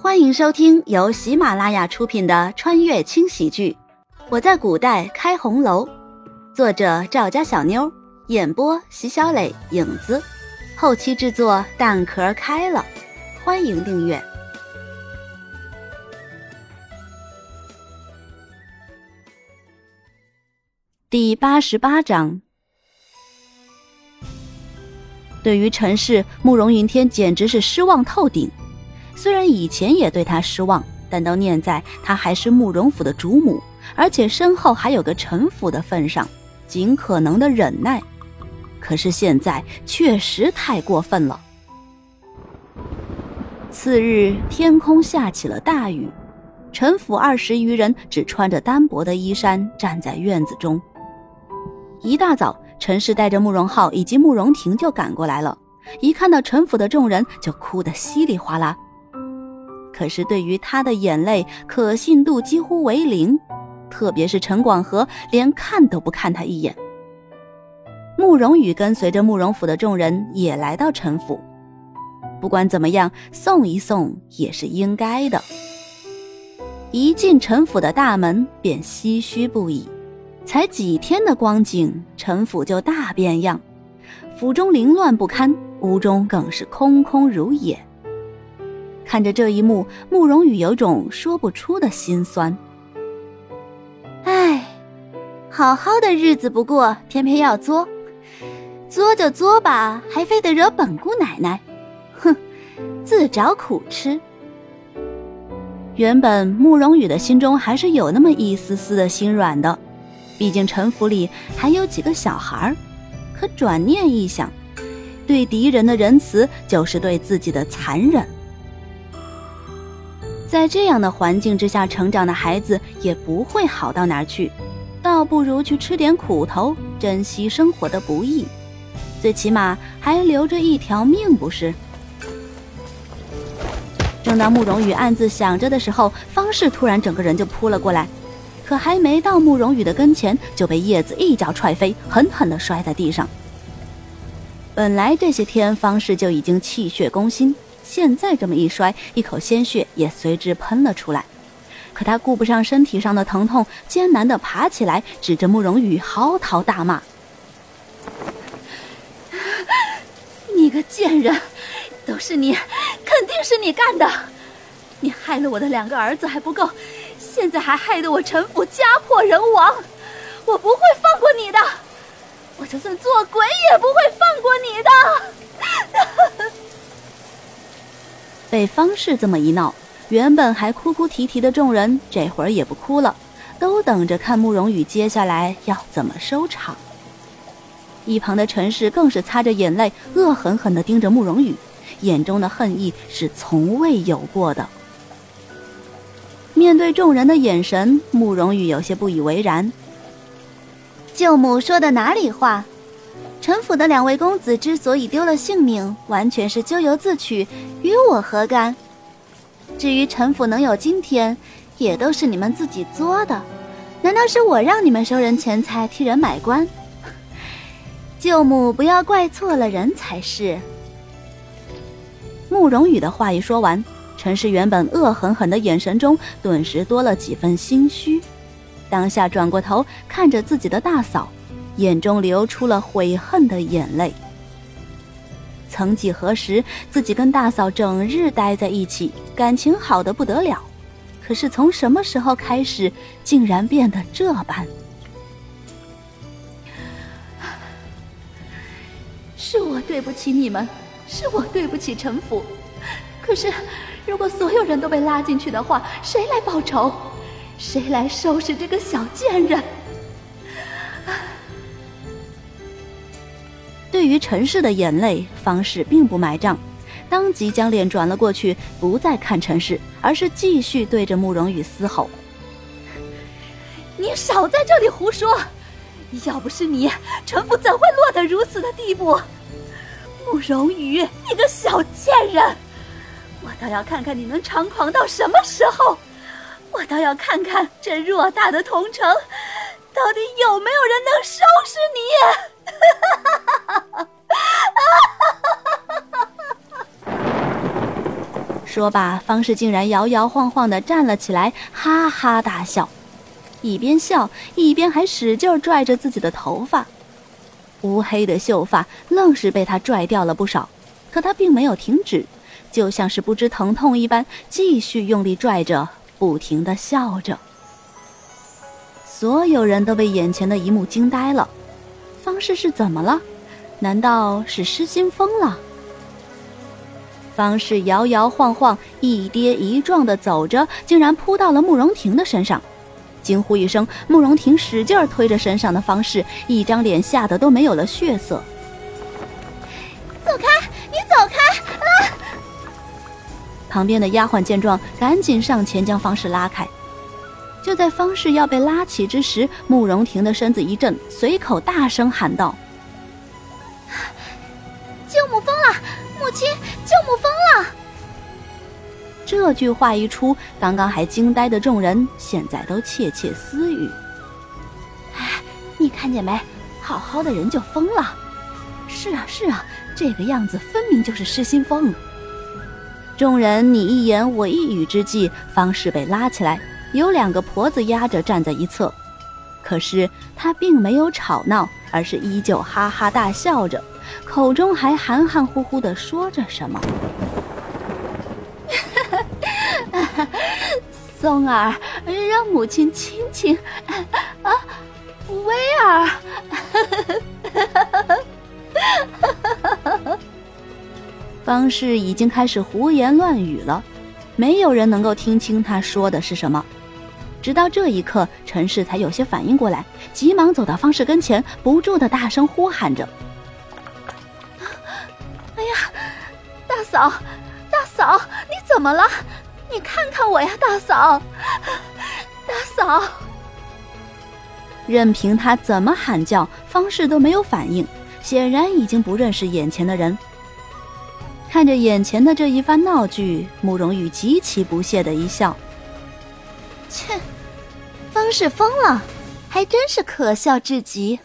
欢迎收听由喜马拉雅出品的穿越轻喜剧《我在古代开红楼》，作者赵家小妞，演播席小磊、影子，后期制作蛋壳开了。欢迎订阅第八十八章。对于陈氏，慕容云天简直是失望透顶。虽然以前也对他失望，但都念在他还是慕容府的主母，而且身后还有个陈府的份上，尽可能的忍耐。可是现在确实太过分了。次日，天空下起了大雨，陈府二十余人只穿着单薄的衣衫站在院子中。一大早，陈氏带着慕容浩以及慕容婷就赶过来了，一看到陈府的众人，就哭得稀里哗啦。可是对于他的眼泪，可信度几乎为零，特别是陈广和，连看都不看他一眼。慕容羽跟随着慕容府的众人也来到陈府，不管怎么样，送一送也是应该的。一进陈府的大门，便唏嘘不已。才几天的光景，陈府就大变样，府中凌乱不堪，屋中更是空空如也。看着这一幕，慕容羽有种说不出的心酸。唉，好好的日子不过，偏偏要作，作就作吧，还非得惹本姑奶奶，哼，自找苦吃。原本慕容羽的心中还是有那么一丝丝的心软的，毕竟陈府里还有几个小孩儿可转念一想，对敌人的仁慈就是对自己的残忍。在这样的环境之下成长的孩子也不会好到哪儿去，倒不如去吃点苦头，珍惜生活的不易，最起码还留着一条命，不是？正当慕容羽暗自想着的时候，方氏突然整个人就扑了过来，可还没到慕容羽的跟前，就被叶子一脚踹飞，狠狠地摔在地上。本来这些天方氏就已经气血攻心。现在这么一摔，一口鲜血也随之喷了出来。可他顾不上身体上的疼痛，艰难地爬起来，指着慕容羽嚎啕大骂：“ 你个贱人，都是你，肯定是你干的！你害了我的两个儿子还不够，现在还害得我陈府家破人亡！我不会放过你的，我就算做鬼也不会放过你的！”被方氏这么一闹，原本还哭哭啼啼的众人这会儿也不哭了，都等着看慕容羽接下来要怎么收场。一旁的陈氏更是擦着眼泪，恶狠狠地盯着慕容羽，眼中的恨意是从未有过的。面对众人的眼神，慕容羽有些不以为然。舅母说的哪里话？陈府的两位公子之所以丢了性命，完全是咎由自取，与我何干？至于陈府能有今天，也都是你们自己作的。难道是我让你们收人钱财，替人买官？舅母不要怪错了人才是。慕容羽的话一说完，陈氏原本恶狠狠的眼神中，顿时多了几分心虚，当下转过头看着自己的大嫂。眼中流出了悔恨的眼泪。曾几何时，自己跟大嫂整日待在一起，感情好的不得了。可是从什么时候开始，竟然变得这般？是我对不起你们，是我对不起陈府。可是，如果所有人都被拉进去的话，谁来报仇？谁来收拾这个小贱人？于陈氏的眼泪，方氏并不买账，当即将脸转了过去，不再看陈氏，而是继续对着慕容羽嘶吼：“你少在这里胡说！要不是你，陈府怎会落得如此的地步？慕容羽，你个小贱人！我倒要看看你能猖狂到什么时候！我倒要看看这偌大的同城，到底有没有人能收拾你！” 说罢，方氏竟然摇摇晃晃地站了起来，哈哈大笑，一边笑一边还使劲拽着自己的头发，乌黑的秀发愣是被他拽掉了不少。可他并没有停止，就像是不知疼痛一般，继续用力拽着，不停地笑着。所有人都被眼前的一幕惊呆了。方氏是怎么了？难道是失心疯了？方氏摇摇晃晃、一跌一撞的走着，竟然扑到了慕容婷的身上，惊呼一声。慕容婷使劲推着身上的方氏，一张脸吓得都没有了血色。走开！你走开！啊！旁边的丫鬟见状，赶紧上前将方氏拉开。就在方氏要被拉起之时，慕容婷的身子一震，随口大声喊道：“舅母疯了！母亲，舅母疯了！”这句话一出，刚刚还惊呆的众人，现在都窃窃私语：“哎，你看见没？好好的人就疯了！是啊，是啊。”这个样子分明就是失心疯。众人你一言我一语之际，方氏被拉起来，有两个婆子压着站在一侧。可是他并没有吵闹，而是依旧哈哈大笑着，口中还含含糊糊的说着什么：“ 松儿，让母亲亲亲。”啊，威儿。方氏已经开始胡言乱语了，没有人能够听清他说的是什么。直到这一刻，陈氏才有些反应过来，急忙走到方氏跟前，不住的大声呼喊着：“哎呀，大嫂，大嫂，你怎么了？你看看我呀，大嫂，大嫂！”任凭他怎么喊叫，方氏都没有反应，显然已经不认识眼前的人。看着眼前的这一番闹剧，慕容羽极其不屑的一笑：“切，方氏疯了，还真是可笑至极。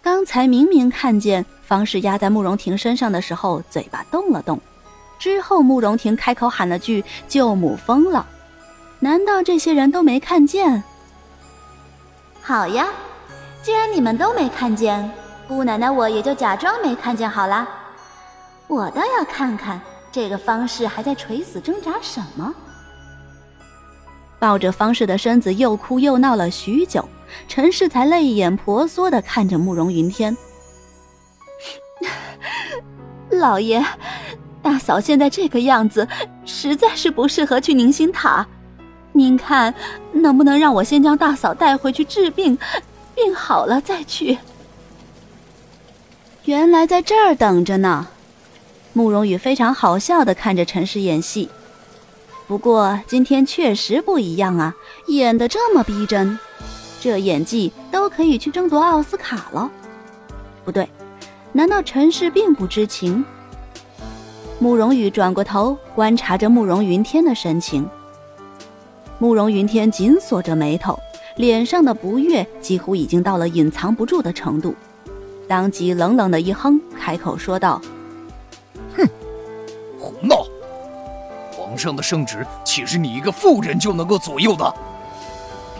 刚才明明看见方氏压在慕容婷身上的时候，嘴巴动了动，之后慕容婷开口喊了句‘舅母疯了’，难道这些人都没看见？好呀，既然你们都没看见，姑奶奶我也就假装没看见好了。”我倒要看看这个方氏还在垂死挣扎什么。抱着方氏的身子又哭又闹了许久，陈氏才泪眼婆娑的看着慕容云天。老爷，大嫂现在这个样子，实在是不适合去宁心塔。您看，能不能让我先将大嫂带回去治病，病好了再去？原来在这儿等着呢。慕容羽非常好笑的看着陈氏演戏，不过今天确实不一样啊，演的这么逼真，这演技都可以去争夺奥斯卡了。不对，难道陈氏并不知情？慕容羽转过头观察着慕容云天的神情，慕容云天紧锁着眉头，脸上的不悦几乎已经到了隐藏不住的程度，当即冷冷的一哼，开口说道。上的圣旨岂是你一个妇人就能够左右的？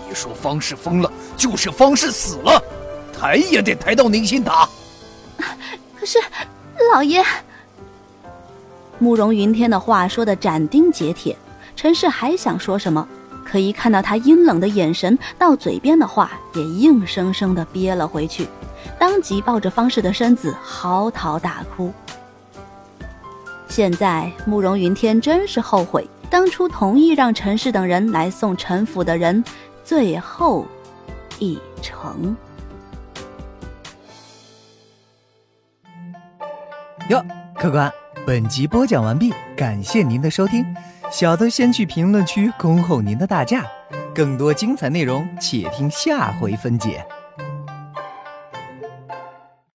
别说方氏疯了，就是方氏死了，抬也得抬到宁心塔。可是，老爷，慕容云天的话说的斩钉截铁，陈氏还想说什么，可一看到他阴冷的眼神，到嘴边的话也硬生生的憋了回去，当即抱着方氏的身子嚎啕大哭。现在慕容云天真是后悔当初同意让陈氏等人来送陈府的人最后一程。哟，客官，本集播讲完毕，感谢您的收听。小的先去评论区恭候您的大驾，更多精彩内容且听下回分解。